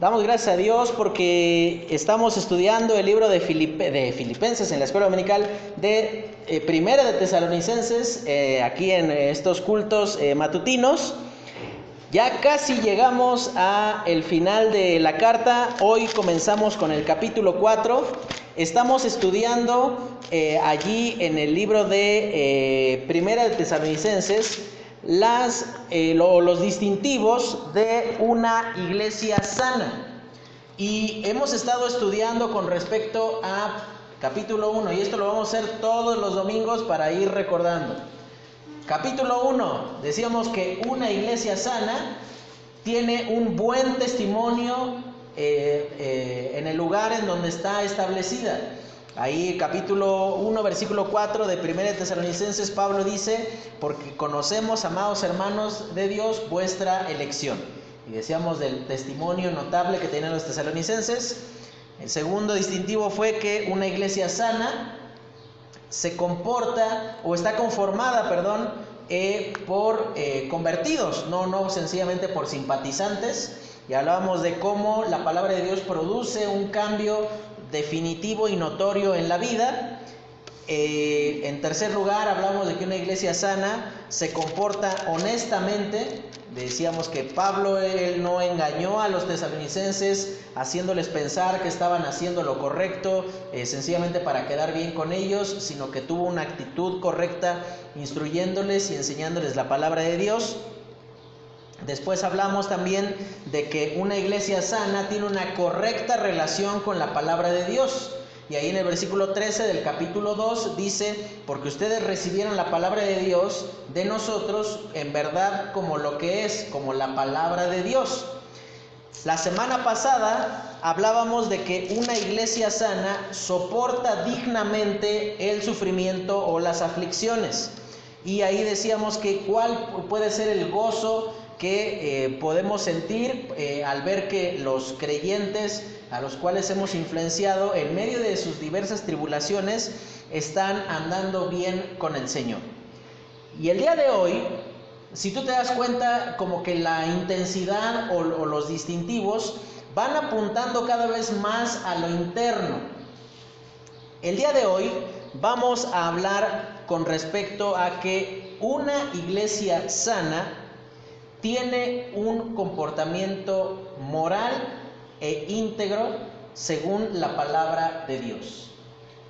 Damos gracias a Dios porque estamos estudiando el libro de, Filipenses en la escuela dominical de eh, Primera de Tesalonicenses, eh, aquí en estos cultos eh, matutinos. Ya casi llegamos a el final de la carta. Hoy comenzamos con el capítulo 4. Estamos estudiando allí en el libro de Primera de Tesalonicenses las, eh, los distintivos de una iglesia sana. Y hemos estado estudiando con respecto a capítulo 1, y esto lo vamos a hacer todos los domingos para ir recordando. Capítulo 1, decíamos que una iglesia sana tiene un buen testimonio eh, eh, en el lugar en donde está establecida. Ahí capítulo 1, versículo 4 de 1 Tesalonicenses, Pablo dice, porque conocemos, amados hermanos de Dios, vuestra elección. Y decíamos del testimonio notable que tenían los tesalonicenses. El segundo distintivo fue que una iglesia sana se comporta o está conformada, perdón, eh, por eh, convertidos, no, no sencillamente por simpatizantes. Y hablábamos de cómo la palabra de Dios produce un cambio definitivo y notorio en la vida. Eh, en tercer lugar, hablamos de que una iglesia sana se comporta honestamente. Decíamos que Pablo él no engañó a los tesalonicenses haciéndoles pensar que estaban haciendo lo correcto eh, sencillamente para quedar bien con ellos, sino que tuvo una actitud correcta instruyéndoles y enseñándoles la palabra de Dios. Después hablamos también de que una iglesia sana tiene una correcta relación con la palabra de Dios. Y ahí en el versículo 13 del capítulo 2 dice, porque ustedes recibieron la palabra de Dios de nosotros en verdad como lo que es, como la palabra de Dios. La semana pasada hablábamos de que una iglesia sana soporta dignamente el sufrimiento o las aflicciones. Y ahí decíamos que cuál puede ser el gozo que eh, podemos sentir eh, al ver que los creyentes a los cuales hemos influenciado en medio de sus diversas tribulaciones están andando bien con el Señor. Y el día de hoy, si tú te das cuenta como que la intensidad o, o los distintivos van apuntando cada vez más a lo interno. El día de hoy vamos a hablar con respecto a que una iglesia sana tiene un comportamiento moral e íntegro según la palabra de Dios.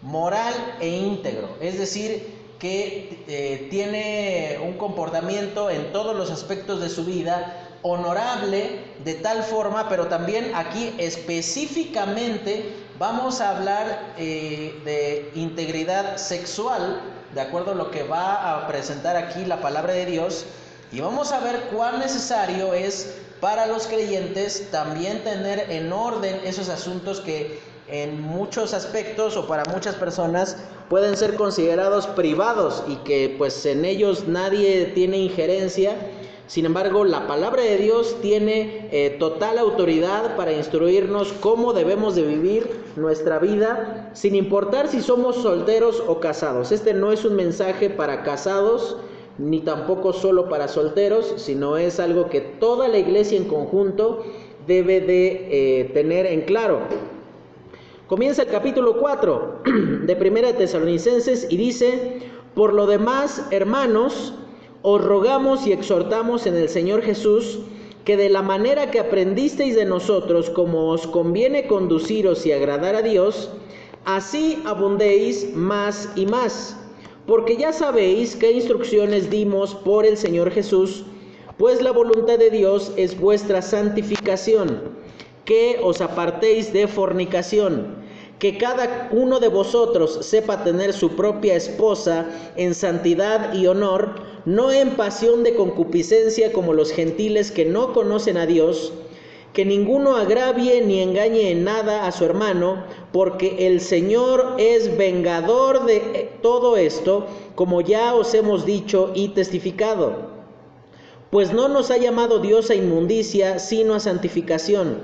Moral e íntegro, es decir, que eh, tiene un comportamiento en todos los aspectos de su vida honorable de tal forma, pero también aquí específicamente vamos a hablar eh, de integridad sexual, de acuerdo a lo que va a presentar aquí la palabra de Dios, y vamos a ver cuán necesario es para los creyentes también tener en orden esos asuntos que en muchos aspectos o para muchas personas pueden ser considerados privados y que pues en ellos nadie tiene injerencia. Sin embargo, la palabra de Dios tiene eh, total autoridad para instruirnos cómo debemos de vivir nuestra vida, sin importar si somos solteros o casados. Este no es un mensaje para casados, ni tampoco solo para solteros, sino es algo que toda la iglesia en conjunto debe de eh, tener en claro. Comienza el capítulo 4 de Primera Tesalonicenses y dice, por lo demás, hermanos, os rogamos y exhortamos en el Señor Jesús que de la manera que aprendisteis de nosotros, como os conviene conduciros y agradar a Dios, así abundéis más y más porque ya sabéis qué instrucciones dimos por el Señor Jesús, pues la voluntad de Dios es vuestra santificación, que os apartéis de fornicación, que cada uno de vosotros sepa tener su propia esposa en santidad y honor, no en pasión de concupiscencia como los gentiles que no conocen a Dios, que ninguno agravie ni engañe en nada a su hermano, porque el Señor es vengador de todo esto, como ya os hemos dicho y testificado. Pues no nos ha llamado Dios a inmundicia, sino a santificación.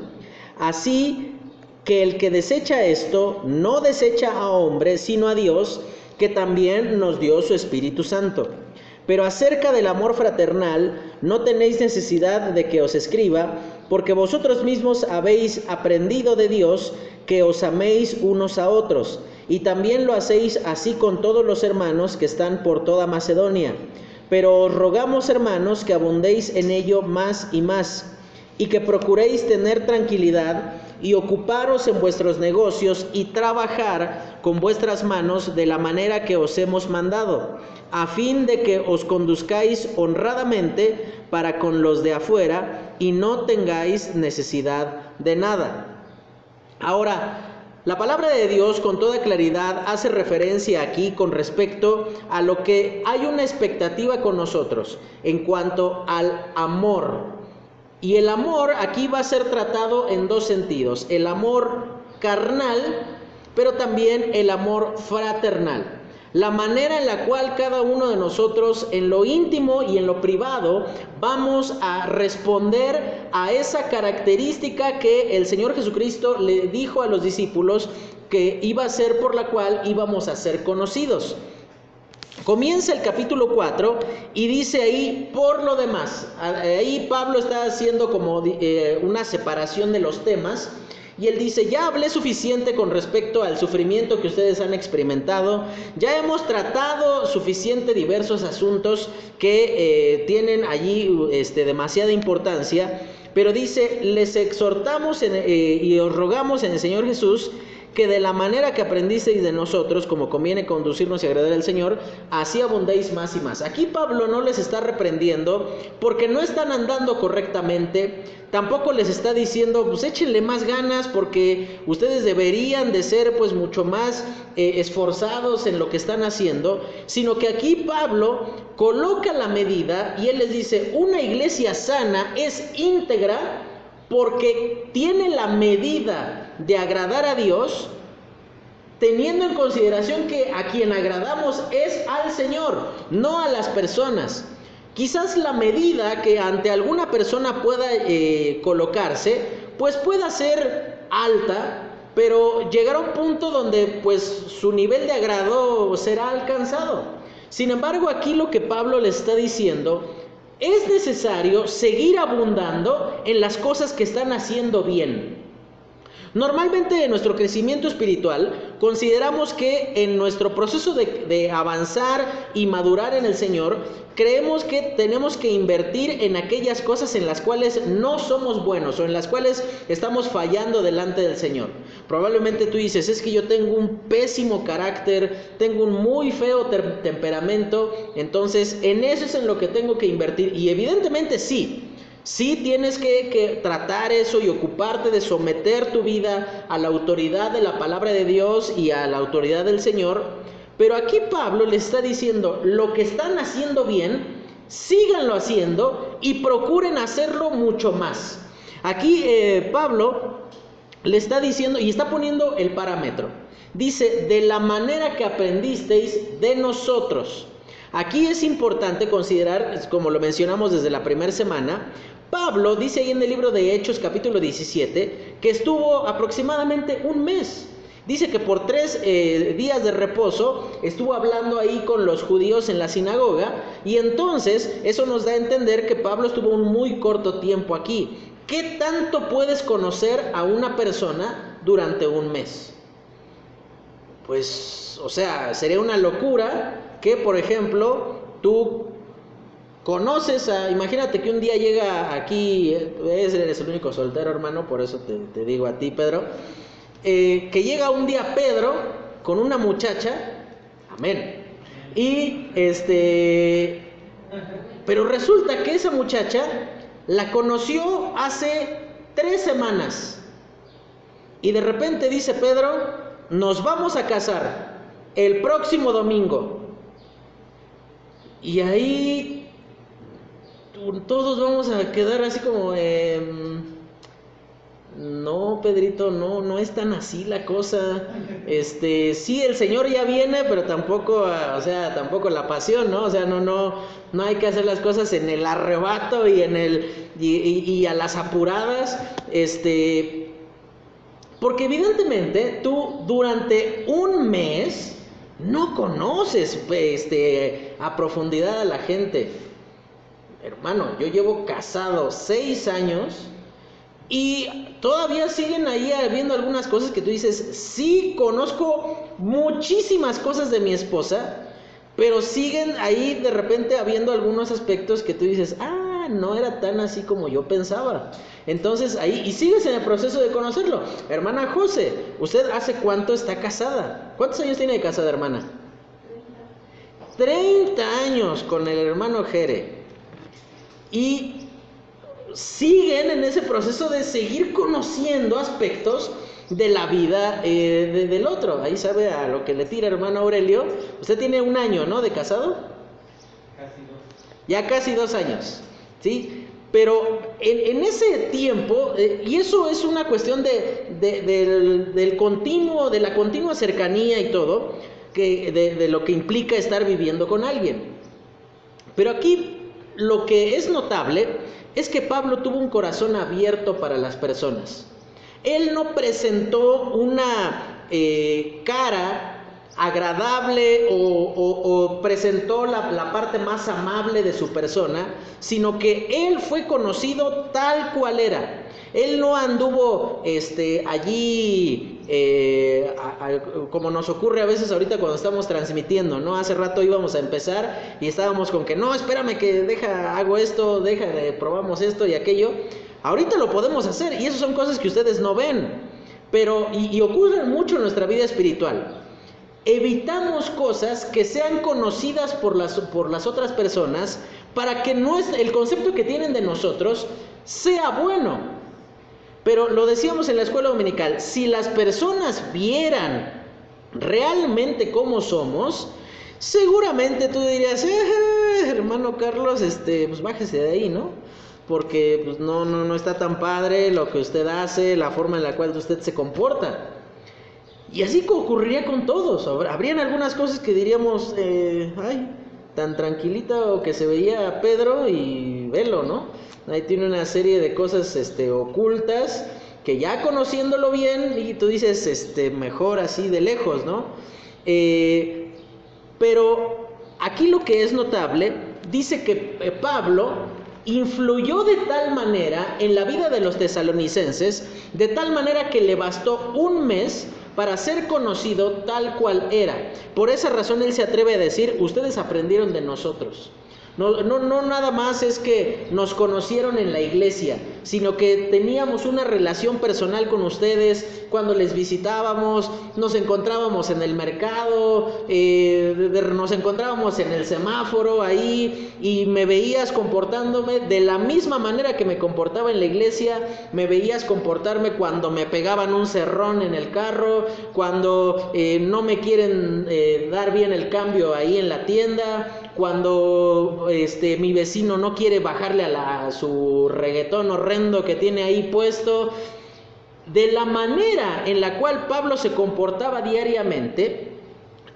Así que el que desecha esto, no desecha a hombres, sino a Dios, que también nos dio su Espíritu Santo. Pero acerca del amor fraternal, no tenéis necesidad de que os escriba, porque vosotros mismos habéis aprendido de Dios que os améis unos a otros, y también lo hacéis así con todos los hermanos que están por toda Macedonia. Pero os rogamos, hermanos, que abundéis en ello más y más, y que procuréis tener tranquilidad y ocuparos en vuestros negocios y trabajar con vuestras manos de la manera que os hemos mandado, a fin de que os conduzcáis honradamente para con los de afuera y no tengáis necesidad de nada. Ahora, la palabra de Dios con toda claridad hace referencia aquí con respecto a lo que hay una expectativa con nosotros en cuanto al amor y el amor aquí va a ser tratado en dos sentidos, el amor carnal, pero también el amor fraternal. La manera en la cual cada uno de nosotros en lo íntimo y en lo privado vamos a responder a esa característica que el Señor Jesucristo le dijo a los discípulos que iba a ser por la cual íbamos a ser conocidos. Comienza el capítulo 4 y dice ahí, por lo demás, ahí Pablo está haciendo como eh, una separación de los temas y él dice, ya hablé suficiente con respecto al sufrimiento que ustedes han experimentado, ya hemos tratado suficiente diversos asuntos que eh, tienen allí este, demasiada importancia, pero dice, les exhortamos eh, y os rogamos en el Señor Jesús que de la manera que aprendisteis de nosotros, como conviene conducirnos y agradar al Señor, así abundéis más y más. Aquí Pablo no les está reprendiendo porque no están andando correctamente, tampoco les está diciendo, pues échenle más ganas porque ustedes deberían de ser pues mucho más eh, esforzados en lo que están haciendo, sino que aquí Pablo coloca la medida y él les dice, una iglesia sana es íntegra porque tiene la medida de agradar a Dios, teniendo en consideración que a quien agradamos es al Señor, no a las personas. Quizás la medida que ante alguna persona pueda eh, colocarse, pues pueda ser alta, pero llegará un punto donde pues su nivel de agrado será alcanzado. Sin embargo, aquí lo que Pablo le está diciendo es necesario seguir abundando en las cosas que están haciendo bien. Normalmente en nuestro crecimiento espiritual consideramos que en nuestro proceso de, avanzar y madurar en el Señor, creemos que tenemos que invertir en aquellas cosas en las cuales no somos buenos o en las cuales estamos fallando delante del Señor. Probablemente tú dices, es que yo tengo un pésimo carácter, tengo un muy feo temperamento, entonces en eso es en lo que tengo que invertir. Y evidentemente sí, Sí tienes que, tratar eso y ocuparte de someter tu vida a la autoridad de la palabra de Dios y a la autoridad del Señor. Pero aquí Pablo le está diciendo, lo que están haciendo bien, síganlo haciendo y procuren hacerlo mucho más. Aquí eh, Pablo le está diciendo y está poniendo el parámetro. Dice, de la manera que aprendisteis de nosotros. Aquí es importante considerar, como lo mencionamos desde la primera semana, Pablo dice ahí en el libro de Hechos capítulo 17 que estuvo aproximadamente un mes. Dice que por tres eh, días de reposo estuvo hablando ahí con los judíos en la sinagoga y entonces eso nos da a entender que Pablo estuvo un muy corto tiempo aquí. ¿Qué tanto puedes conocer a una persona durante un mes? Pues, o sea, sería una locura que, por ejemplo, tú conoces a, imagínate que un día llega aquí, eres el único soltero hermano, por eso te, digo a ti Pedro, eh, que llega un día Pedro con una muchacha, amén, y este, pero resulta que esa muchacha la conoció hace tres semanas, y de repente dice Pedro, nos vamos a casar el próximo domingo. Y ahí todos vamos a quedar así como, no, Pedrito, no, no es tan así la cosa. Este, sí, el Señor ya viene, pero tampoco, o sea, tampoco la pasión, ¿no? O sea, no, no, no hay que hacer las cosas en el arrebato y en el, y, a las apuradas, este, porque evidentemente tú durante un mes no conoces pues, este, a profundidad a la gente. Hermano, yo llevo casado seis años Y todavía siguen ahí habiendo algunas cosas que tú dices, sí conozco muchísimas cosas de mi esposa, pero siguen ahí de repente habiendo algunos aspectos que tú dices, ah, no era tan así como yo pensaba. Entonces ahí, y sigues en el proceso de conocerlo. Hermana José, ¿usted hace cuánto está casada? ¿Cuántos años tiene de casada, hermana? 30 años con el hermano Jere. Y siguen en ese proceso de seguir conociendo aspectos de la vida eh, del otro. Ahí sabe a lo que le tira hermano Aurelio. Usted tiene un año, ¿no? De casado. Casi dos. Ya casi dos años. ¿Sí? Pero en, ese tiempo, eh, y eso es una cuestión de, del, del, continuo, de la continua cercanía y todo, que, de lo que implica estar viviendo con alguien. Pero aquí lo que es notable es que Pablo tuvo un corazón abierto para las personas. Él no presentó una eh, cara agradable o, presentó la, la, parte más amable de su persona, sino que él fue conocido tal cual era. Él no anduvo este, allí eh, como nos ocurre a veces ahorita cuando estamos transmitiendo, ¿no? Hace rato íbamos a empezar y estábamos con que, no, espérame que deja, hago esto, deja, probamos esto y aquello. Ahorita lo podemos hacer y esas son cosas que ustedes no ven, pero y, ocurren mucho en nuestra vida espiritual. Evitamos cosas que sean conocidas por las, por las otras personas para que no es, el concepto que tienen de nosotros sea bueno. Pero lo decíamos en la escuela dominical, si las personas vieran realmente cómo somos, seguramente tú dirías, eh, hermano Carlos, este, pues bájese de ahí, ¿no? Porque pues, no, no, no está tan padre lo que usted hace, la forma en la cual usted se comporta. Y así ocurriría con todos. Habrían algunas cosas que diríamos, eh, ay, tan tranquilita o que se veía Pedro y velo, ¿no? Ahí tiene una serie de cosas este, ocultas que ya conociéndolo bien, y tú dices, este, mejor así de lejos, ¿no? Eh, pero aquí lo que es notable, dice que eh, Pablo influyó de tal manera en la vida de los tesalonicenses, de tal manera que le bastó un mes para ser conocido tal cual era. Por esa razón él se atreve a decir, ustedes aprendieron de nosotros. No, no, no nada más es que nos conocieron en la iglesia, sino que teníamos una relación personal con ustedes cuando les visitábamos, nos encontrábamos en el mercado, eh, nos encontrábamos en el semáforo ahí y me veías comportándome de la misma manera que me comportaba en la iglesia, me veías comportarme cuando me pegaban un cerrón en el carro, cuando eh, no me quieren eh, dar bien el cambio ahí en la tienda, cuando este, mi vecino no quiere bajarle a, la, su reggaetón horrendo que tiene ahí puesto, de la manera en la cual Pablo se comportaba diariamente,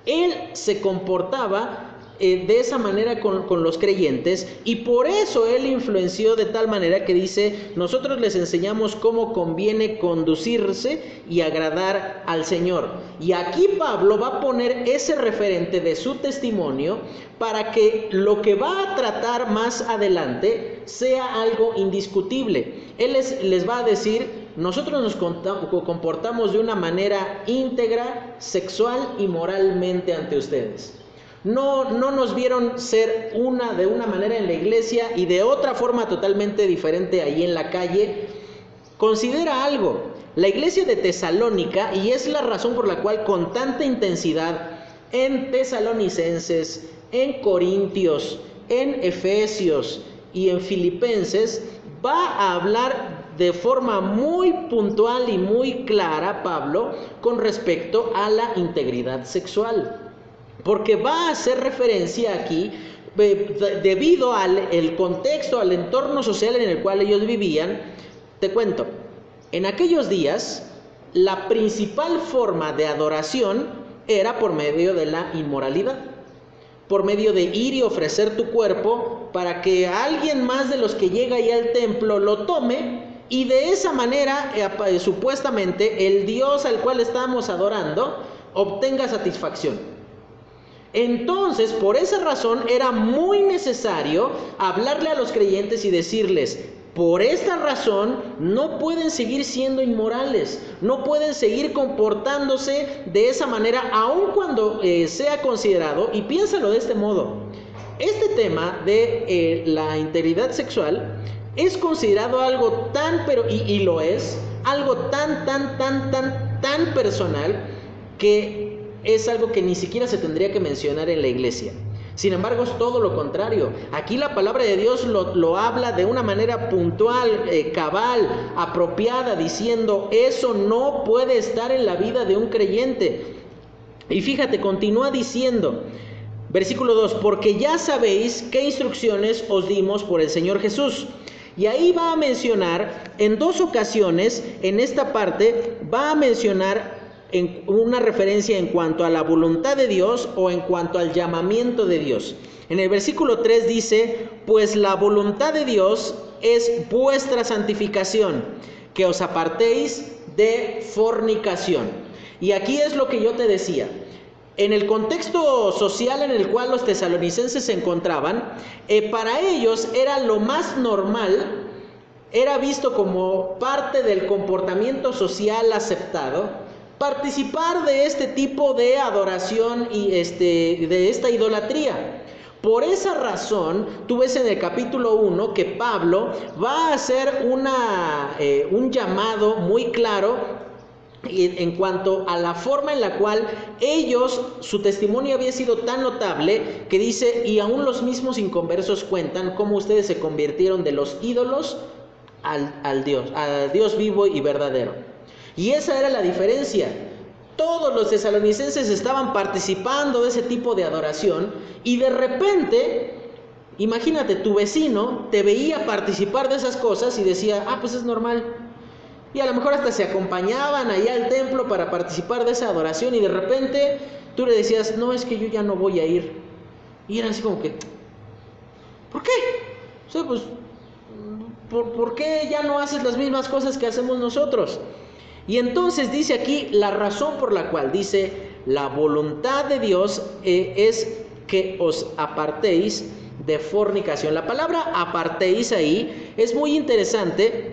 él se comportaba eh, de esa manera con, los creyentes y por eso él influenció de tal manera que dice, nosotros les enseñamos cómo conviene conducirse y agradar al Señor. Y aquí Pablo va a poner ese referente de su testimonio para que lo que va a tratar más adelante sea algo indiscutible. Él les, les va a decir, nosotros nos comportamos de una manera íntegra, sexual y moralmente ante ustedes. No, no nos vieron ser una de una manera en la iglesia y de otra forma totalmente diferente ahí en la calle. Considera algo, la iglesia de Tesalónica, y es la razón por la cual con tanta intensidad en tesalonicenses, en corintios, en efesios y en filipenses, va a hablar de forma muy puntual y muy clara Pablo con respecto a la integridad sexual. Porque va a hacer referencia aquí, eh, debido al el contexto, al entorno social en el cual ellos vivían, te cuento, en aquellos días la principal forma de adoración era por medio de la inmoralidad, por medio de ir y ofrecer tu cuerpo para que alguien más de los que llega ahí al templo lo tome y de esa manera eh, supuestamente el Dios al cual estamos adorando obtenga satisfacción. Entonces, por esa razón era muy necesario hablarle a los creyentes y decirles, Por esta razón no pueden seguir siendo inmorales, no pueden seguir comportándose de esa manera, aun cuando eh, sea considerado, y piénsalo de este modo, este tema de eh, la integridad sexual es considerado algo tan, pero, y, y lo es, algo tan, tan, tan, tan, tan personal que es algo que ni siquiera se tendría que mencionar en la iglesia. Sin embargo, es todo lo contrario. Aquí la palabra de Dios lo, habla de una manera puntual, eh, cabal, apropiada, diciendo, eso no puede estar en la vida de un creyente. Y fíjate, continúa diciendo, versículo 2, porque ya sabéis qué instrucciones os dimos por el Señor Jesús. Y ahí va a mencionar, en dos ocasiones, en esta parte, va a mencionar en una referencia en cuanto a la voluntad de Dios o en cuanto al llamamiento de Dios. En el versículo 3 dice, pues la voluntad de Dios es vuestra santificación, que os apartéis de fornicación. Y aquí es lo que yo te decía. En el contexto social en el cual los tesalonicenses se encontraban, eh, para ellos era lo más normal, era visto como parte del comportamiento social aceptado, participar de este tipo de adoración y este, de esta idolatría. Por esa razón, tú ves en el capítulo 1 que Pablo va a hacer una, eh, un llamado muy claro en cuanto a la forma en la cual ellos, su testimonio había sido tan notable que dice, y aún los mismos inconversos cuentan cómo ustedes se convirtieron de los ídolos al, al Dios, al Dios vivo y verdadero. Y esa era la diferencia. Todos los tesalonicenses estaban participando de ese tipo de adoración y de repente, imagínate, tu vecino te veía participar de esas cosas y decía, ah, pues es normal. Y a lo mejor hasta se acompañaban allá al templo para participar de esa adoración y de repente tú le decías, no, es que yo ya no voy a ir. Y era así como que, ¿por qué? O sea, pues, ¿por, ¿por qué ya no haces las mismas cosas que hacemos nosotros? Y entonces dice aquí la razón por la cual dice, la voluntad de Dios eh, es que os apartéis de fornicación. La palabra apartéis ahí es muy interesante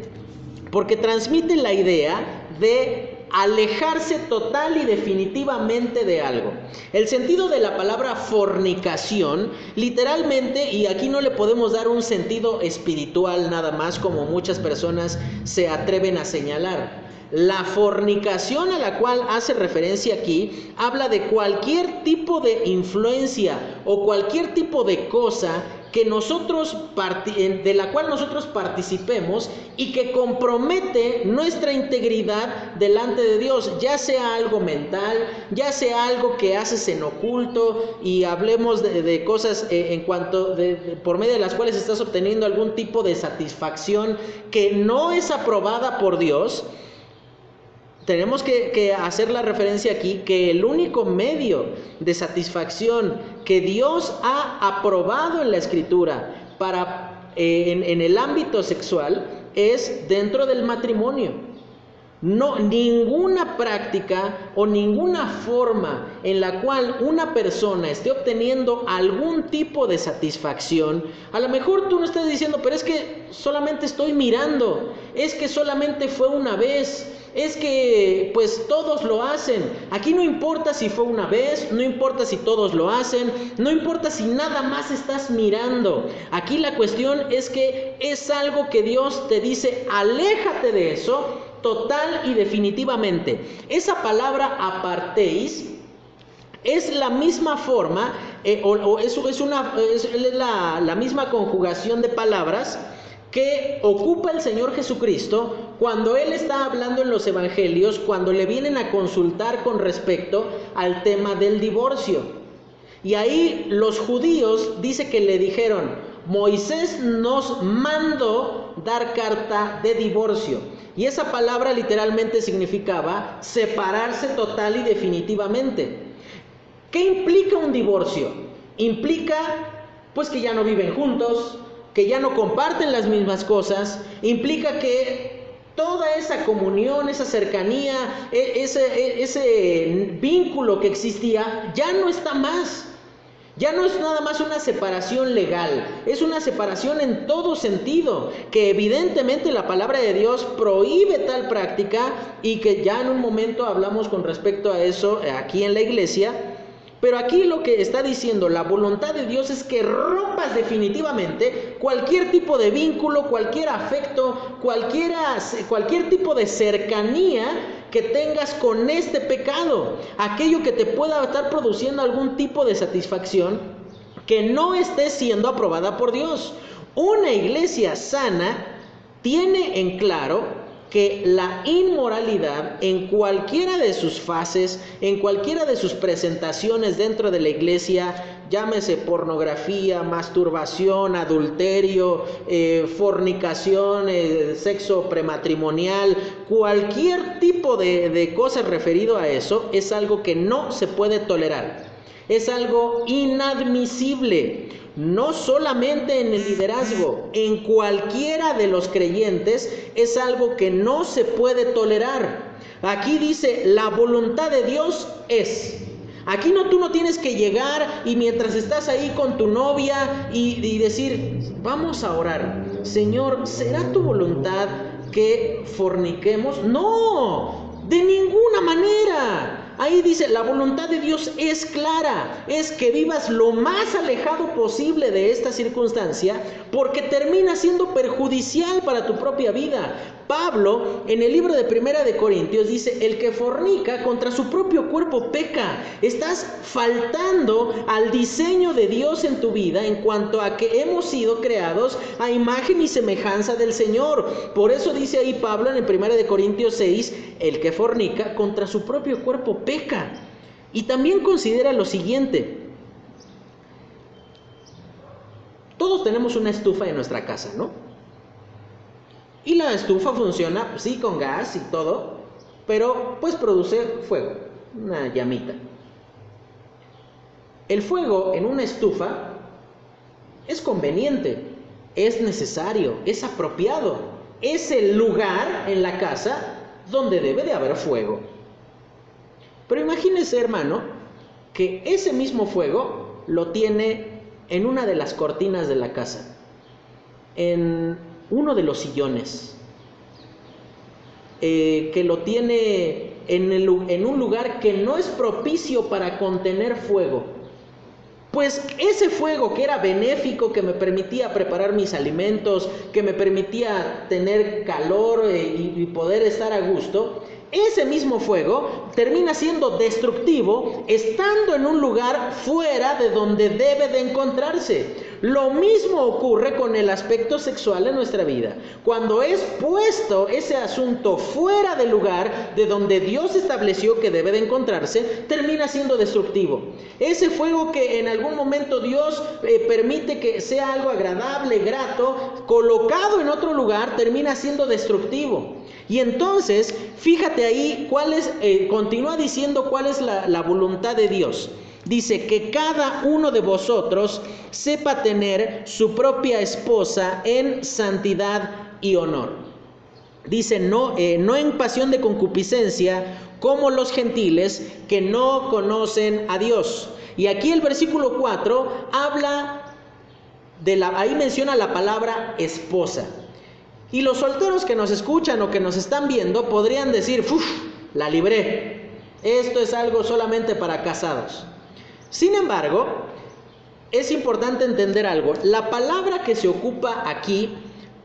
porque transmite la idea de alejarse total y definitivamente de algo. El sentido de la palabra fornicación, literalmente, y aquí no le podemos dar un sentido espiritual nada más como muchas personas se atreven a señalar. La fornicación a la cual hace referencia aquí habla de cualquier tipo de influencia o cualquier tipo de cosa que nosotros de la cual nosotros participemos y que compromete nuestra integridad delante de Dios, ya sea algo mental, ya sea algo que haces en oculto y hablemos de, cosas eh, en cuanto de, por medio de las cuales estás obteniendo algún tipo de satisfacción que no es aprobada por Dios tenemos que, hacer la referencia aquí que el único medio de satisfacción que Dios ha aprobado en la escritura para, eh, en el ámbito sexual es dentro del matrimonio. No, ninguna práctica o ninguna forma en la cual una persona esté obteniendo algún tipo de satisfacción, a lo mejor tú no estás diciendo, pero es que solamente estoy mirando, es que solamente fue una vez, es que pues todos lo hacen. Aquí no importa si fue una vez, no importa si todos lo hacen, no importa si nada más estás mirando. Aquí la cuestión es que es algo que Dios te dice, aléjate de eso total y definitivamente. Esa palabra apartéis es la misma forma, eh, o, es, una, es la, la misma conjugación de palabras que ocupa el Señor Jesucristo cuando Él está hablando en los evangelios, cuando le vienen a consultar con respecto al tema del divorcio. Y ahí los judíos dice que le dijeron, Moisés nos mandó dar carta de divorcio. Y esa palabra literalmente significaba separarse total y definitivamente. ¿Qué implica un divorcio? Implica pues que ya no viven juntos, que ya no comparten las mismas cosas, implica que toda esa comunión, esa cercanía, e, ese, e, ese vínculo que existía, ya no está más. Ya no es nada más una separación legal, es una separación en todo sentido, que evidentemente la palabra de Dios prohíbe tal práctica y que ya en un momento hablamos con respecto a eso aquí en la iglesia. Pero aquí lo que está diciendo la voluntad de Dios es que rompas definitivamente cualquier tipo de vínculo, cualquier afecto, cualquiera, cualquier tipo de cercanía que tengas con este pecado, aquello que te pueda estar produciendo algún tipo de satisfacción que no esté siendo aprobada por Dios. Una iglesia sana tiene en claro que la inmoralidad en cualquiera de sus fases, en cualquiera de sus presentaciones dentro de la iglesia, llámese pornografía, masturbación, adulterio, eh, fornicación, eh, sexo prematrimonial, cualquier tipo de, de cosa referido a eso, es algo que no se puede tolerar. Es algo inadmisible no solamente en el liderazgo, en cualquiera de los creyentes, es algo que no se puede tolerar. Aquí dice, la voluntad de Dios es. Aquí no tú no tienes que llegar y mientras estás ahí con tu novia y, y decir, vamos a orar, Señor, ¿será tu voluntad que forniquemos? No, de ninguna manera. Ahí dice, la voluntad de Dios es clara, es que vivas lo más alejado posible de esta circunstancia, porque termina siendo perjudicial para tu propia vida. Pablo, en el libro de Primera de Corintios, dice, el que fornica contra su propio cuerpo peca. Estás faltando al diseño de Dios en tu vida en cuanto a que hemos sido creados a imagen y semejanza del Señor. Por eso dice ahí Pablo en el Primera de Corintios 6, el que fornica contra su propio cuerpo peca. Y también considera lo siguiente. Todos tenemos una estufa en nuestra casa, ¿no? Y la estufa funciona, sí, con gas y todo, pero pues produce fuego, una llamita. El fuego en una estufa es conveniente, es necesario, es apropiado, es el lugar en la casa donde debe de haber fuego. Pero imagínese, hermano, que ese mismo fuego lo tiene en una de las cortinas de la casa, en uno de los sillones, eh, que lo tiene en, un lugar que no es propicio para contener fuego. Pues ese fuego que era benéfico, que me permitía preparar mis alimentos, que me permitía tener calor eh, y poder estar a gusto, ese mismo fuego termina siendo destructivo estando en un lugar fuera de donde debe de encontrarse. Lo mismo ocurre con el aspecto sexual en nuestra vida. Cuando es puesto ese asunto fuera del lugar de donde Dios estableció que debe de encontrarse, termina siendo destructivo. Ese fuego que en algún momento Dios eh, permite que sea algo agradable, grato, colocado en otro lugar, termina siendo destructivo. Y entonces, fíjate ahí cuál es, eh, continúa diciendo cuál es la voluntad de Dios. Dice que cada uno de vosotros sepa tener su propia esposa en santidad y honor. Dice, no, eh, no en pasión de concupiscencia como los gentiles que no conocen a Dios. Y aquí el versículo 4 habla de la, ahí menciona la palabra esposa. Y los solteros que nos escuchan o que nos están viendo podrían decir, ¡Uf! La libré. Esto es algo solamente para casados. Sin embargo, es importante entender algo. La palabra que se ocupa aquí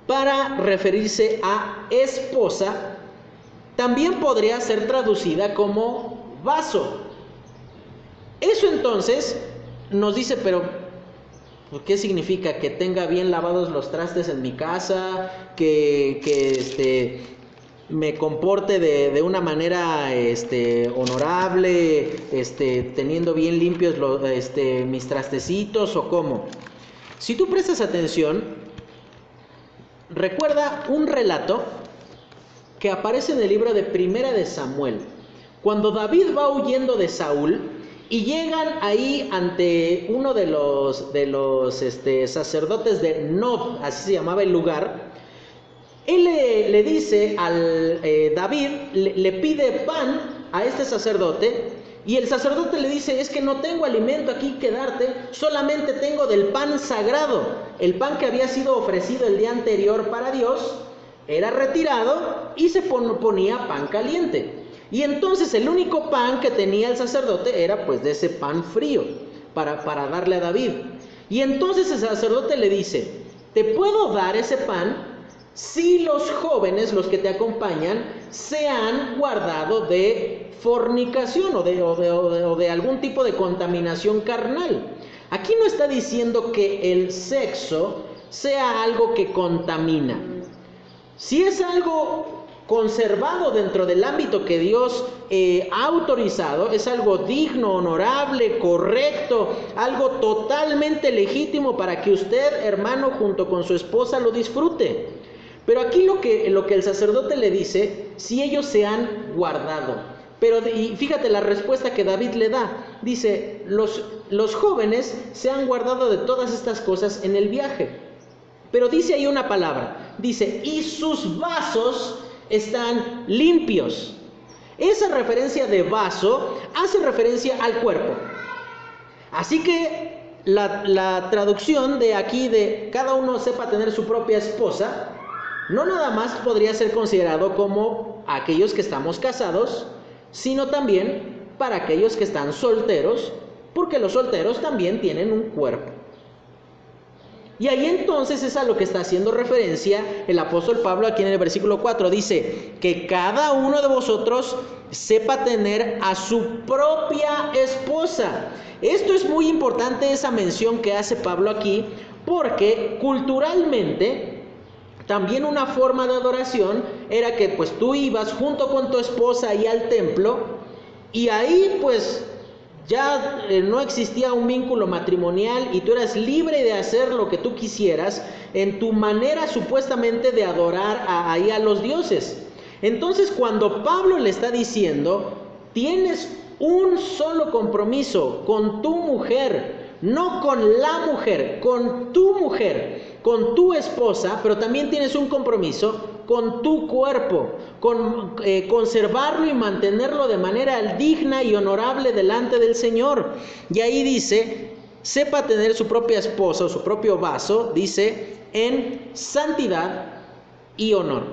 para referirse a esposa también podría ser traducida como vaso. Eso entonces nos dice, pero ¿qué significa? Que tenga bien lavados los trastes en mi casa, que, que este, me comporte de, una manera este, honorable, este, teniendo bien limpios este, mis trastecitos o cómo. Si tú prestas atención, recuerda un relato que aparece en el libro de Primera de Samuel. Cuando David va huyendo de Saúl y llegan ahí ante uno de los, de los sacerdotes de Nob, así se llamaba el lugar, él le, dice al eh, David, le, pide pan a este sacerdote y el sacerdote le dice, es que no tengo alimento aquí que darte, solamente tengo del pan sagrado. El pan que había sido ofrecido el día anterior para Dios era retirado y se ponía pan caliente. Y entonces el único pan que tenía el sacerdote era pues de ese pan frío para, para darle a David. Y entonces el sacerdote le dice, te puedo dar ese pan si los jóvenes, los que te acompañan, se han guardado de fornicación o de, o de, algún tipo de contaminación carnal. Aquí no está diciendo que el sexo sea algo que contamina. Si es algo conservado dentro del ámbito que Dios eh, ha autorizado, es algo digno, honorable, correcto, algo totalmente legítimo para que usted, hermano, junto con su esposa lo disfrute. Pero aquí lo que, lo que el sacerdote le dice, si ellos se han guardado. Pero y fíjate la respuesta que David le da. Dice, los, los jóvenes se han guardado de todas estas cosas en el viaje. Pero dice ahí una palabra. Dice, y sus vasos están limpios. Esa referencia de vaso hace referencia al cuerpo. Así que la, la, traducción de aquí de cada uno sepa tener su propia esposa, no nada más podría ser considerado como aquellos que estamos casados, sino también para aquellos que están solteros, porque los solteros también tienen un cuerpo. Y ahí entonces es a lo que está haciendo referencia el apóstol Pablo aquí en el versículo 4. Dice, que cada uno de vosotros sepa tener a su propia esposa. Esto es muy importante, esa mención que hace Pablo aquí, porque culturalmente también una forma de adoración era que pues tú ibas junto con tu esposa ahí al templo y ahí pues ya eh, no existía un vínculo matrimonial y tú eras libre de hacer lo que tú quisieras en tu manera supuestamente de adorar ahí a los dioses. Entonces cuando Pablo le está diciendo, tienes un solo compromiso con tu mujer, no con la mujer, con tu mujer, con tu esposa, pero también tienes un compromiso con tu cuerpo, con eh, conservarlo y mantenerlo de manera digna y honorable delante del Señor. Y ahí dice, sepa tener su propia esposa o su propio vaso, dice, en santidad y honor.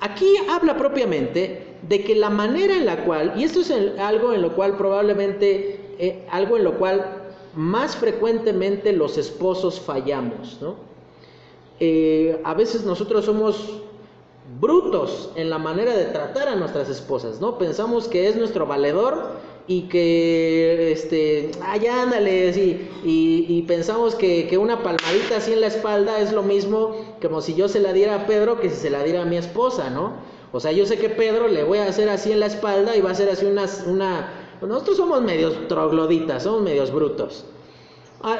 Aquí habla propiamente de que la manera en la cual, y esto es algo en lo cual probablemente, eh, algo en lo cual más frecuentemente los esposos fallamos, ¿no? Eh, a veces nosotros somos brutos en la manera de tratar a nuestras esposas, ¿no? Pensamos que es nuestro valedor y que, este, ay, ándale, y, y, pensamos que, que, una palmadita así en la espalda es lo mismo como si yo se la diera a Pedro que si se la diera a mi esposa, ¿no? O sea, yo sé que Pedro le voy a hacer así en la espalda y va a ser así una... una nosotros somos medios trogloditas, somos medios brutos. Ah,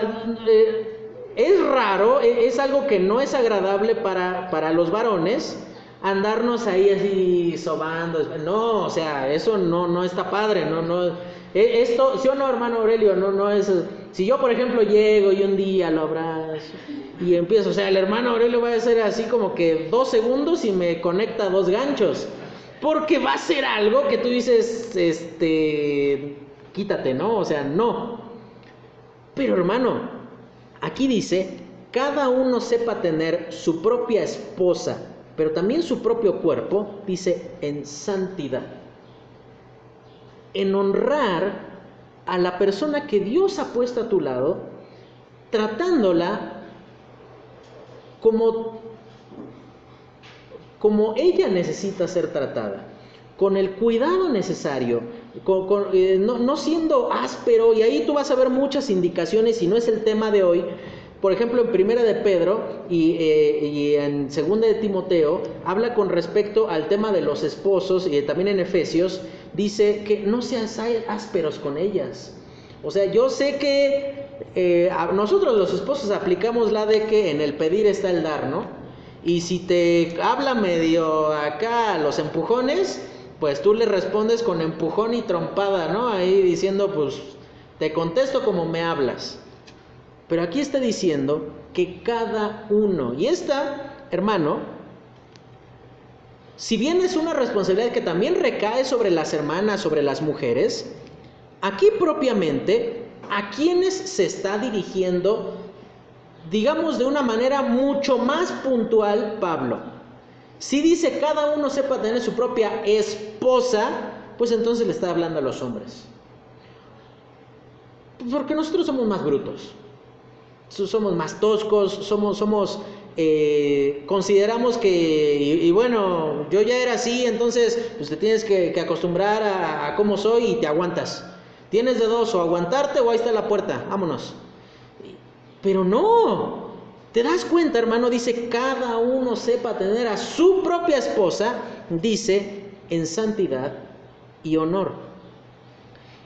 eh, es raro, e, es algo que no es agradable para, para los varones andarnos ahí así sobando. No, o sea, eso no, no está padre, no, no. E, esto, ¿sí o no, hermano Aurelio? No, no es. Si yo, por ejemplo, llego y un día lo abrazo y empiezo, o sea, el hermano Aurelio va a ser así como que dos segundos y me conecta dos ganchos. Porque va a ser algo que tú dices, este, quítate, ¿no? O sea, no. Pero hermano, Aquí dice, cada uno sepa tener su propia esposa, pero también su propio cuerpo, dice, en santidad. En honrar a la persona que Dios ha puesto a tu lado, tratándola como, como ella necesita ser tratada, con el cuidado necesario, eh, no, siendo áspero, y ahí tú vas a ver muchas indicaciones, y no es el tema de hoy. Por ejemplo, en Primera de Pedro y, eh, en Segunda de Timoteo, habla con respecto al tema de los esposos, y también en Efesios, dice que no seas ásperos con ellas. O sea, yo sé que eh, nosotros los esposos aplicamos la de que en el pedir está el dar, ¿no? Y si te habla medio acá los empujones, pues tú le respondes con empujón y trompada, ¿no? Ahí diciendo, pues te contesto como me hablas. Pero aquí está diciendo que cada uno, y esta, hermano, si bien es una responsabilidad que también recae sobre las hermanas, sobre las mujeres, aquí propiamente, ¿a quienes se está dirigiendo, digamos de una manera mucho más puntual, Pablo? Si dice cada uno sepa tener su propia esposa, pues entonces le está hablando a los hombres. Porque nosotros somos más brutos, somos más toscos, somos, somos eh, consideramos que, y, bueno, yo ya era así, entonces pues te tienes que, acostumbrar a, cómo soy y te aguantas. Tienes de dos, o aguantarte o ahí está la puerta, vámonos. Pero no, te das cuenta, hermano, dice, cada uno sepa tener a su propia esposa, dice, en santidad y honor.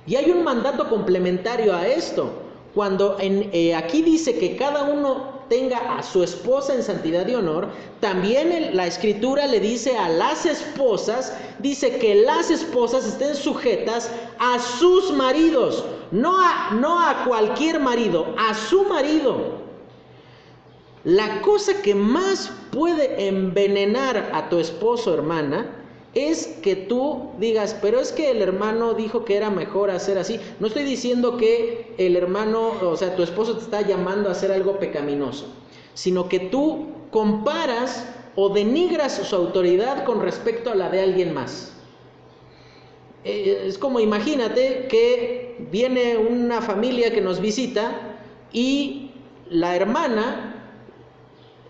Y hay un mandato complementario a esto. Cuando en, eh, aquí dice que cada uno tenga a su esposa en santidad y honor, también la escritura le dice a las esposas, dice que las esposas estén sujetas a sus maridos, no a, no a cualquier marido, a su marido. La cosa que más puede envenenar a tu esposo, hermana, es que tú digas, pero es que el hermano dijo que era mejor hacer así. No estoy diciendo que el hermano, o sea, tu esposo te está llamando a hacer algo pecaminoso, sino que tú comparas o denigras su autoridad con respecto a la de alguien más. Eh, es como imagínate que viene una familia que nos visita y la hermana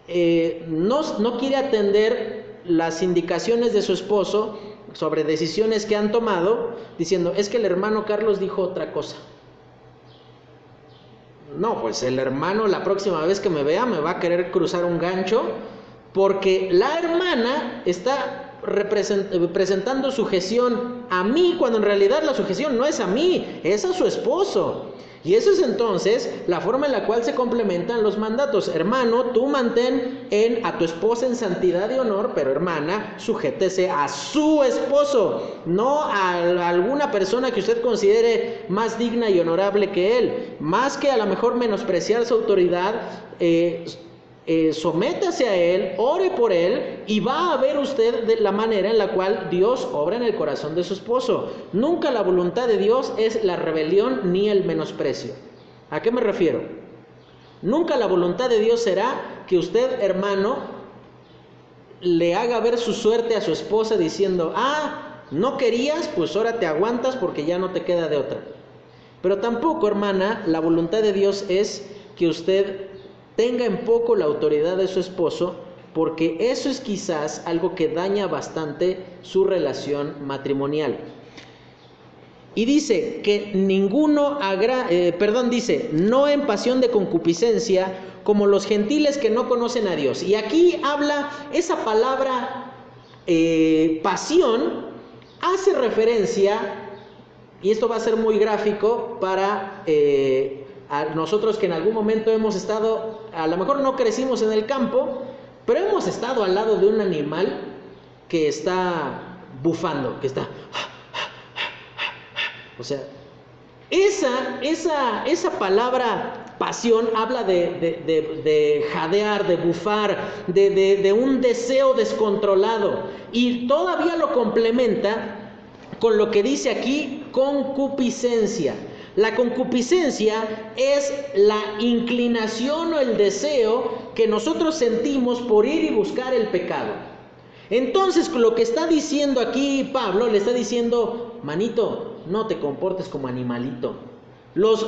eh, no, no quiere atender las indicaciones de su esposo sobre decisiones que han tomado, diciendo, es que el hermano Carlos dijo otra cosa. No, pues el hermano la próxima vez que me vea me va a querer cruzar un gancho porque la hermana está presentando sujeción a mí cuando en realidad la sujeción no es a mí, es a su esposo. Y eso es entonces la forma en la cual se complementan los mandatos. Hermano, tú mantén en, a tu esposa en santidad y honor, pero hermana, sujétese a su esposo, no a, alguna persona que usted considere más digna y honorable que él. Más que a lo mejor menospreciar su autoridad, eh, eh, sométase a Él, ore por Él y va a ver usted de la manera en la cual Dios obra en el corazón de su esposo. Nunca la voluntad de Dios es la rebelión ni el menosprecio. ¿A qué me refiero? Nunca la voluntad de Dios será que usted, hermano, le haga ver su suerte a su esposa diciendo, ah, no querías, pues ahora te aguantas porque ya no te queda de otra. Pero tampoco, hermana, la voluntad de Dios es que usted tenga en poco la autoridad de su esposo, porque eso es quizás algo que daña bastante su relación matrimonial. Y dice que ninguno agra eh, perdón, dice, no en pasión de concupiscencia, como los gentiles que no conocen a Dios. Y aquí habla esa palabra eh, pasión, hace referencia, y esto va a ser muy gráfico para eh, nosotros que en algún momento hemos estado, a lo mejor no crecimos en el campo, pero hemos estado al lado de un animal que está bufando, que está... O sea, esa, esa, esa palabra pasión habla de, jadear, de bufar, de un deseo descontrolado. Y todavía lo complementa con lo que dice aquí concupiscencia. La concupiscencia es la inclinación o el deseo que nosotros sentimos por ir y buscar el pecado. Entonces, lo que está diciendo aquí Pablo, le está diciendo, manito, no te comportes como animalito. Los,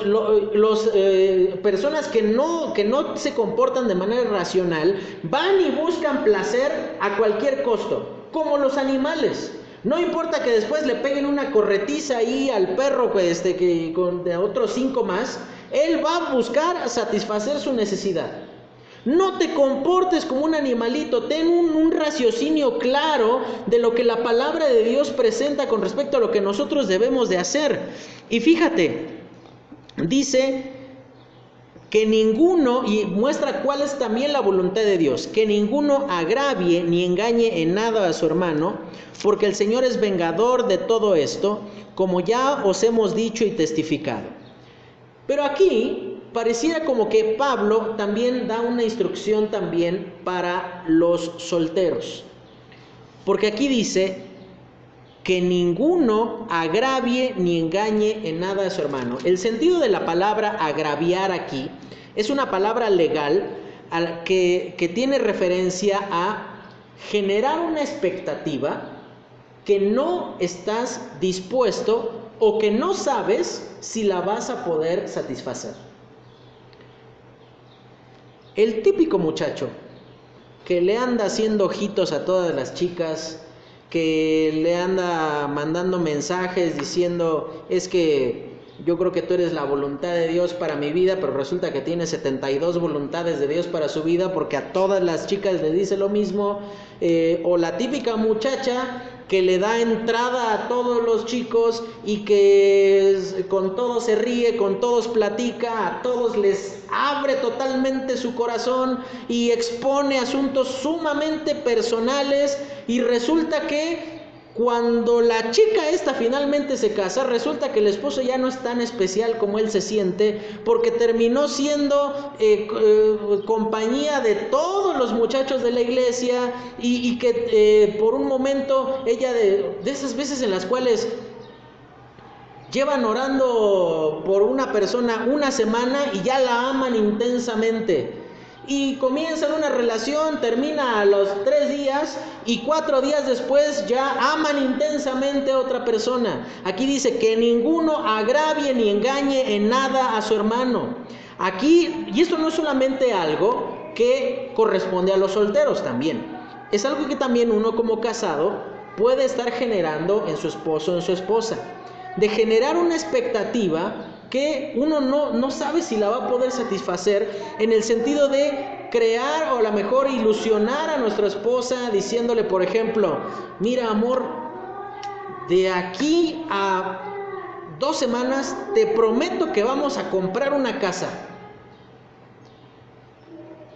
eh, personas que no, que no se comportan de manera racional van y buscan placer a cualquier costo, como los animales. No importa que después le peguen una corretiza ahí al perro pues, este, que, con otros cinco más, él va a buscar satisfacer su necesidad. No te comportes como un animalito, ten un, un, raciocinio claro de lo que la palabra de Dios presenta con respecto a lo que nosotros debemos de hacer. Y fíjate, dice que ninguno, y muestra cuál es también la voluntad de Dios, que ninguno agravie ni engañe en nada a su hermano, porque el Señor es vengador de todo esto, como ya os hemos dicho y testificado. Pero aquí pareciera como que Pablo también da una instrucción también para los solteros. Porque aquí dice que ninguno agravie ni engañe en nada a su hermano. El sentido de la palabra agraviar aquí es una palabra legal que, que tiene referencia a generar una expectativa que no estás dispuesto o que no sabes si la vas a poder satisfacer. El típico muchacho que le anda haciendo ojitos a todas las chicas, que le anda mandando mensajes diciendo, es que yo creo que tú eres la voluntad de Dios para mi vida, pero resulta que tiene 72 voluntades de Dios para su vida porque a todas las chicas le dice lo mismo, eh, o la típica muchacha que le da entrada a todos los chicos y que con todos se ríe, con todos platica, a todos les abre totalmente su corazón y expone asuntos sumamente personales y resulta que cuando la chica esta finalmente se casa, resulta que el esposo ya no es tan especial como él se siente, porque terminó siendo eh, eh, compañía de todos los muchachos de la iglesia y, que eh, por un momento ella de, de esas veces en las cuales llevan orando por una persona una semana y ya la aman intensamente y comienzan una relación, termina a los tres días y cuatro días después ya aman intensamente a otra persona. Aquí dice que ninguno agravie ni engañe en nada a su hermano. Aquí, y esto no es solamente algo que corresponde a los solteros también, es algo que también uno como casado puede estar generando en su esposo o en su esposa, de generar una expectativa que uno no, no sabe si la va a poder satisfacer en el sentido de crear o a lo mejor ilusionar a nuestra esposa diciéndole, por ejemplo, mira amor, de aquí a dos semanas te prometo que vamos a comprar una casa.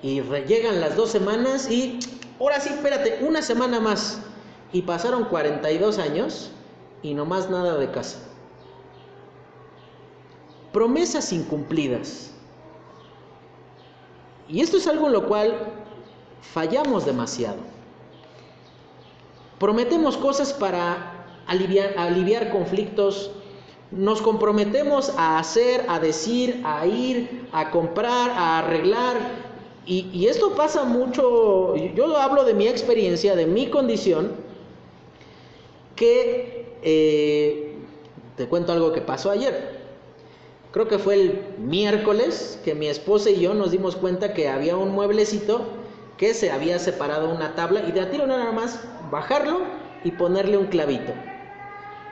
Y llegan las dos semanas y, ahora sí, espérate, una semana más. Y pasaron 42 años y no más nada de casa promesas incumplidas. Y esto es algo en lo cual fallamos demasiado. Prometemos cosas para aliviar, aliviar conflictos, nos comprometemos a hacer, a decir, a ir, a comprar, a arreglar. Y, esto pasa mucho, yo hablo de mi experiencia, de mi condición, que eh, te cuento algo que pasó ayer creo que fue el miércoles que mi esposa y yo nos dimos cuenta que había un mueblecito que se había separado una tabla y de a tiro nada más bajarlo y ponerle un clavito.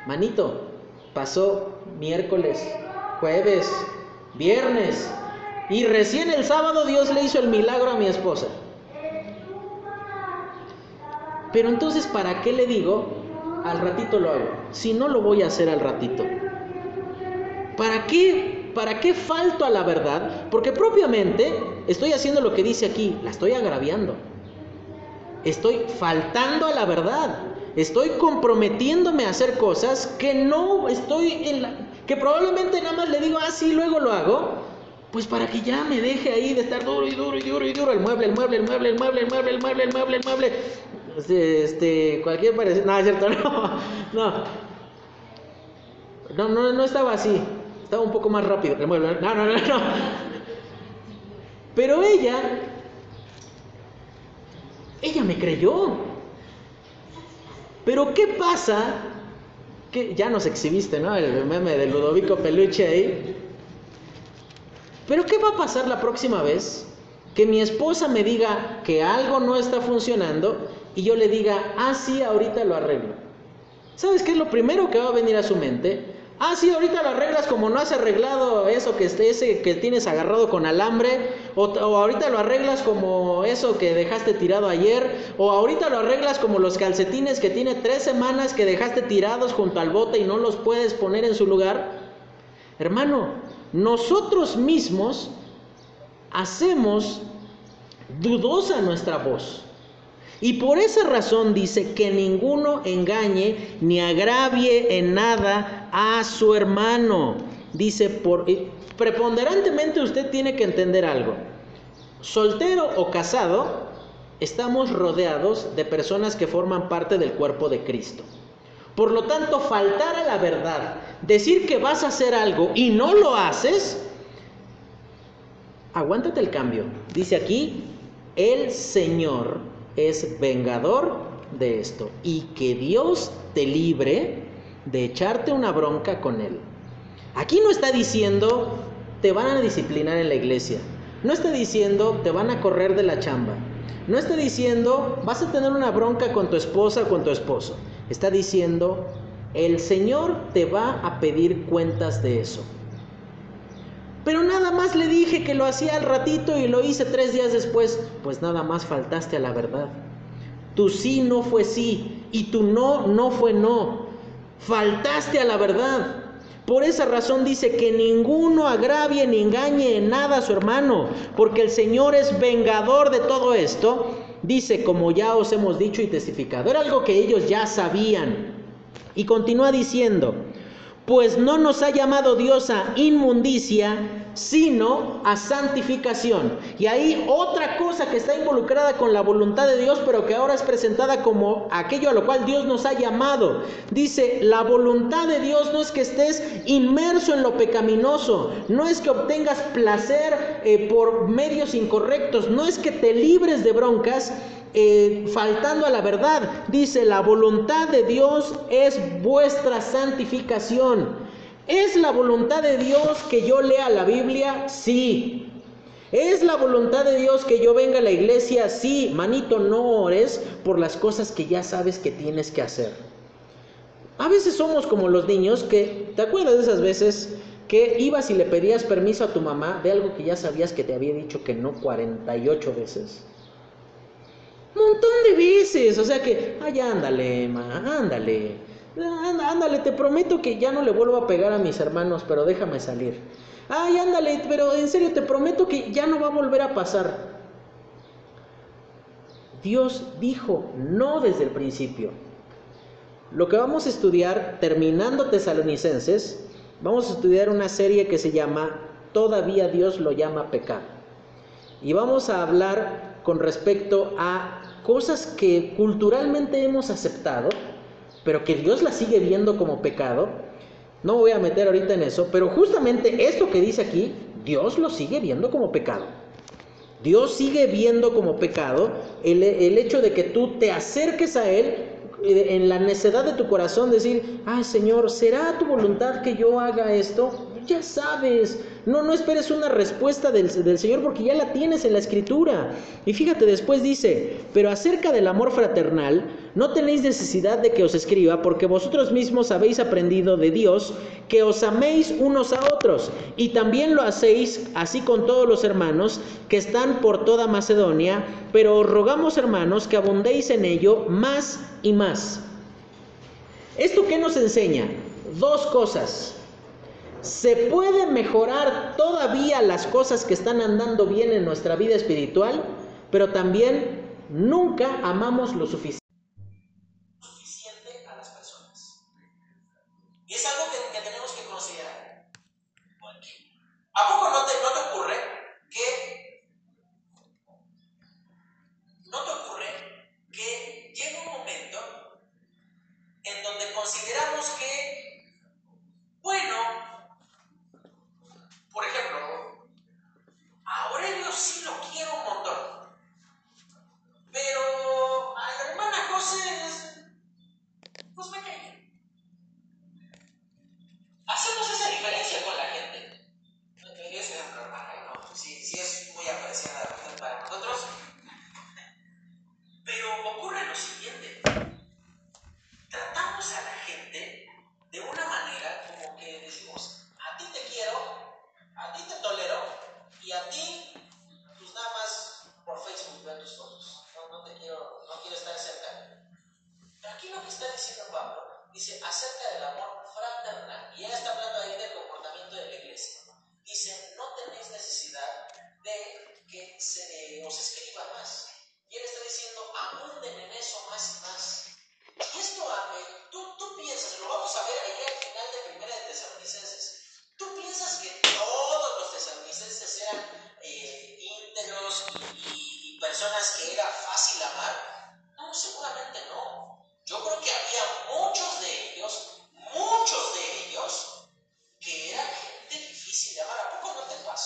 Manito, pasó miércoles, jueves, viernes y recién el sábado Dios le hizo el milagro a mi esposa. Pero entonces, ¿para qué le digo? Al ratito lo hago. Si no lo voy a hacer al ratito. ¿Para qué? ¿Para qué falto a la verdad? Porque propiamente estoy haciendo lo que dice aquí, la estoy agraviando. Estoy faltando a la verdad. Estoy comprometiéndome a hacer cosas que no estoy en la... que probablemente nada más le digo, ah, sí, luego lo hago. Pues para que ya me deje ahí de estar duro y duro y duro y duro el mueble, el mueble, el mueble, el mueble, el mueble, el mueble, el mueble, el mueble. Este, este cualquier parecido. No, es cierto, no. No. No, no, no estaba así estaba un poco más rápido. No, no, no, no. Pero ella, ella me creyó. Pero ¿qué pasa? Que ya nos exhibiste, ¿no? El meme de Ludovico Peluche ahí. Pero ¿qué va a pasar la próxima vez que mi esposa me diga que algo no está funcionando y yo le diga, ah, sí, ahorita lo arreglo? ¿Sabes qué es lo primero que va a venir a su mente? Ah, sí, ahorita lo arreglas como no has arreglado eso que, ese que tienes agarrado con alambre. O, o, ahorita lo arreglas como eso que dejaste tirado ayer. O ahorita lo arreglas como los calcetines que tiene tres semanas que dejaste tirados junto al bote y no los puedes poner en su lugar. Hermano, nosotros mismos hacemos dudosa nuestra voz. Y por esa razón dice que ninguno engañe ni agravie en nada a su hermano. Dice, por, preponderantemente usted tiene que entender algo. Soltero o casado, estamos rodeados de personas que forman parte del cuerpo de Cristo. Por lo tanto, faltar a la verdad, decir que vas a hacer algo y no lo haces, aguántate el cambio. Dice aquí, el Señor es vengador de esto y que Dios te libre de echarte una bronca con Él. Aquí no está diciendo te van a disciplinar en la iglesia, no está diciendo te van a correr de la chamba, no está diciendo vas a tener una bronca con tu esposa o con tu esposo, está diciendo el Señor te va a pedir cuentas de eso. Pero nada más le dije que lo hacía al ratito y lo hice tres días después. Pues nada más faltaste a la verdad. Tu sí no fue sí y tu no no fue no. Faltaste a la verdad. Por esa razón dice que ninguno agravie ni engañe en nada a su hermano, porque el Señor es vengador de todo esto. Dice, como ya os hemos dicho y testificado, era algo que ellos ya sabían. Y continúa diciendo, pues no nos ha llamado Dios a inmundicia, sino a santificación. Y ahí otra cosa que está involucrada con la voluntad de Dios, pero que ahora es presentada como aquello a lo cual Dios nos ha llamado. Dice, la voluntad de Dios no es que estés inmerso en lo pecaminoso, no es que obtengas placer eh, por medios incorrectos, no es que te libres de broncas, eh, faltando a la verdad. Dice, la voluntad de Dios es vuestra santificación. ¿Es la voluntad de Dios que yo lea la Biblia? Sí. ¿Es la voluntad de Dios que yo venga a la iglesia? Sí. Manito, no ores por las cosas que ya sabes que tienes que hacer. A veces somos como los niños que, ¿te acuerdas de esas veces que ibas y le pedías permiso a tu mamá de algo que ya sabías que te había dicho que no 48 veces? Montón de veces, o sea que, ay, ándale, ma, ándale, ándale, te prometo que ya no le vuelvo a pegar a mis hermanos, pero déjame salir. Ay, ándale, pero en serio, te prometo que ya no va a volver a pasar. Dios dijo no desde el principio. Lo que vamos a estudiar, terminando Tesalonicenses, vamos a estudiar una serie que se llama Todavía Dios lo llama pecado. Y vamos a hablar con respecto a cosas que culturalmente hemos aceptado, pero que Dios las sigue viendo como pecado. No me voy a meter ahorita en eso, pero justamente esto que dice aquí, Dios lo sigue viendo como pecado. Dios sigue viendo como pecado el, el hecho de que tú te acerques a Él eh, en la necedad de tu corazón, decir, ay Señor, ¿será tu voluntad que yo haga esto? Ya sabes, no, no esperes una respuesta del, Señor porque ya la tienes en la escritura. Y fíjate, después dice, pero acerca del amor fraternal, no tenéis necesidad de que os escriba porque vosotros mismos habéis aprendido de Dios que os améis unos a otros. Y también lo hacéis así con todos los hermanos que están por toda Macedonia, pero os rogamos hermanos que abundéis en ello más y más. ¿Esto qué nos enseña? Dos cosas. ¿Se puede mejorar todavía las cosas que están andando bien en nuestra vida espiritual? Pero también nunca amamos lo suficiente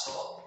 possible.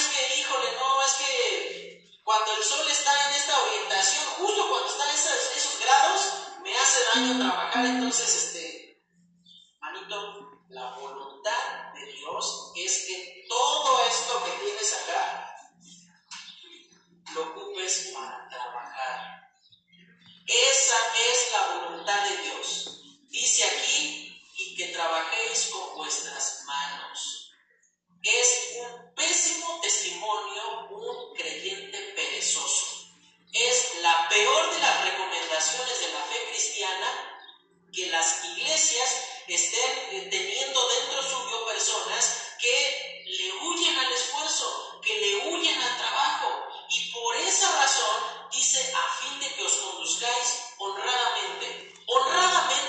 es que, híjole, no, es que cuando el sol está en esta orientación, justo cuando está en esos, grados, me hace daño trabajar. Entonces, este, manito, la voluntad de Dios es que todo esto que tienes acá lo ocupes para trabajar. Esa es la voluntad de Dios. Dice aquí, y que trabajéis con vuestras manos. Es un Pésimo testimonio un creyente perezoso. Es la peor de las recomendaciones de la fe cristiana que las iglesias estén eh, teniendo dentro suyo personas que le huyen al esfuerzo, que le huyen al trabajo. Y por esa razón dice, a fin de que os conduzcáis honradamente. Honradamente